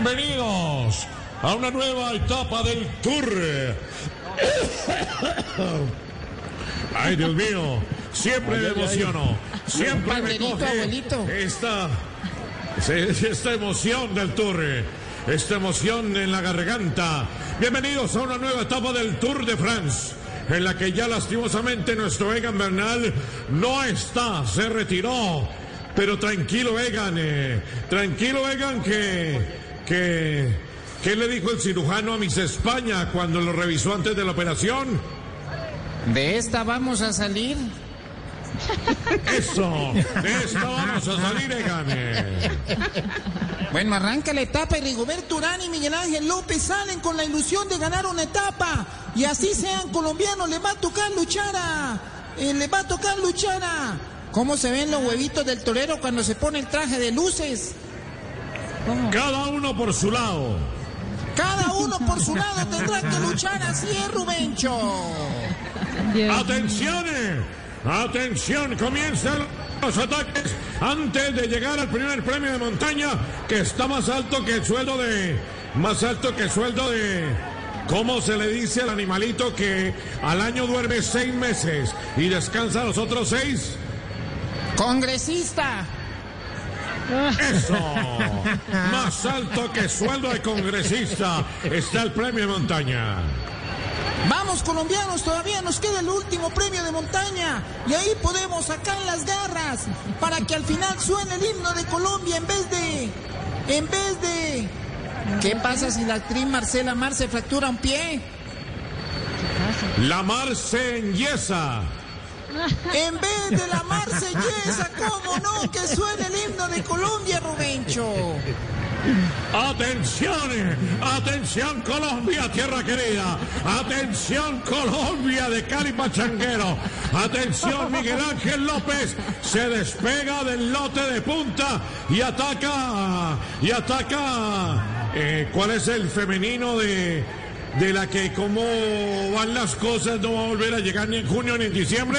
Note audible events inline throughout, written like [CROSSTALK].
Bienvenidos a una nueva etapa del tour. [COUGHS] Ay, Dios mío, siempre me emociono, siempre me coge abuelito. esta, esta emoción del tour, esta emoción en la garganta. Bienvenidos a una nueva etapa del Tour de France. En la que ya lastimosamente nuestro Egan Bernal no está, se retiró. Pero tranquilo, Egan, eh, tranquilo, Egan, que, que, ¿qué le dijo el cirujano a Miss España cuando lo revisó antes de la operación? De esta vamos a salir. Eso, de esta vamos a salir, Egan. eh. Bueno, arranca la etapa y Rigoberto Urán y Miguel Ángel López salen con la ilusión de ganar una etapa. Y así sean colombianos, les va a tocar luchar a... eh, les va a tocar luchar a... ¿Cómo se ven los huevitos del torero cuando se pone el traje de luces? Cada uno por su lado. Cada uno por su lado tendrá que luchar así es, Rubencho. Atención, eh. atención, comienzan los ataques antes de llegar al primer premio de montaña que está más alto que el sueldo de más alto que el sueldo de ¿Cómo se le dice al animalito que al año duerme seis meses y descansa los otros seis? Congresista. Eso. Más alto que sueldo de congresista está el premio de montaña. Vamos colombianos, todavía nos queda el último premio de montaña y ahí podemos sacar las garras para que al final suene el himno de Colombia en vez de... En vez de... ¿Qué pasa si la actriz Marcela Mar se fractura un pie? La mar se enyesa. En vez de la marsellesa, ¿cómo no? Que suene el himno de Colombia, Rubencho. Atención, atención Colombia, tierra querida. Atención Colombia de Cali Pachanguero. Atención Miguel Ángel López. Se despega del lote de punta y ataca. Y ataca. eh, ¿Cuál es el femenino de, de la que como van las cosas no va a volver a llegar ni en junio ni en diciembre?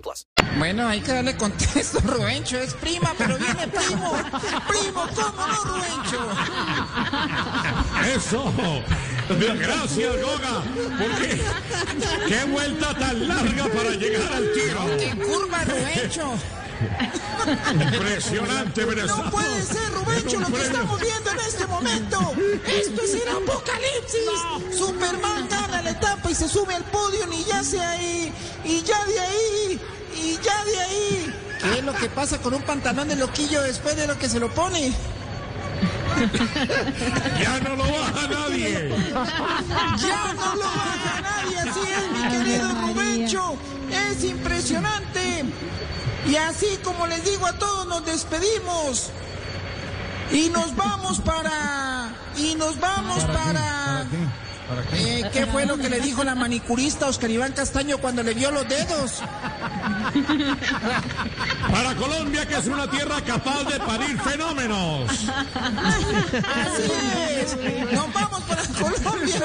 plus. Bueno, hay que darle contexto, [LAUGHS] Rubencho. Es prima, pero viene primo. Primo, ¿cómo no, Rubencho? Eso. Gracias, Goga. Porque qué vuelta tan larga para llegar al tiro. ¡Qué curva, Rubencho! Impresionante, Venezuela. No puede ser, Rubencho, lo que estamos viendo en este momento. Esto es el apocalipsis. Superman gana la etapa y se sube al podio y ya se ahí. Y ya de ahí. Y ya de ahí. ¿Qué es lo que pasa con un pantalón de loquillo después de lo que se lo pone? Ya no lo baja nadie. Ya no lo baja nadie, así es, mi querido Rubencho. Es impresionante. Y así como les digo a todos, nos despedimos. Y nos vamos para. Y nos vamos para. Eh, ¿Qué fue lo que le dijo la manicurista Oscar Iván Castaño cuando le vio los dedos? [LAUGHS] Para Colombia, que es una tierra capaz de parir fenómenos. Así es. Nos vamos para Colombia.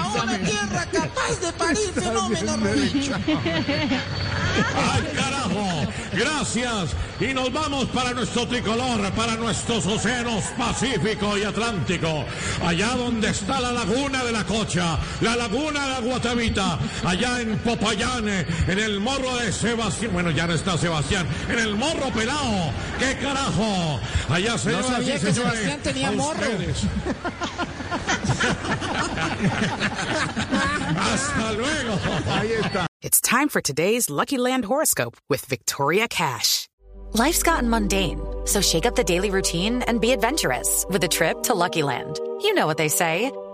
A una tierra capaz de parir fenómenos, Rubencho. ¡Ay, carajo! Gracias. Y nos vamos para nuestro tricolor, para nuestros océanos Pacífico y Atlántico. Allá donde está la laguna de la Cocha, la laguna de Guatavita, allá en Popayán, en el morro de Sebastián. Bueno, ya no está Sebastián. En el morro pelado. ¡Qué carajo! Allá gracias, No sabía que señores. Sebastián tenía morro. [LAUGHS] Hasta luego. Ahí está. It's time for today's Lucky Land horoscope with Victoria Cash. Life's gotten mundane, so shake up the daily routine and be adventurous with a trip to Lucky Land. You know what they say.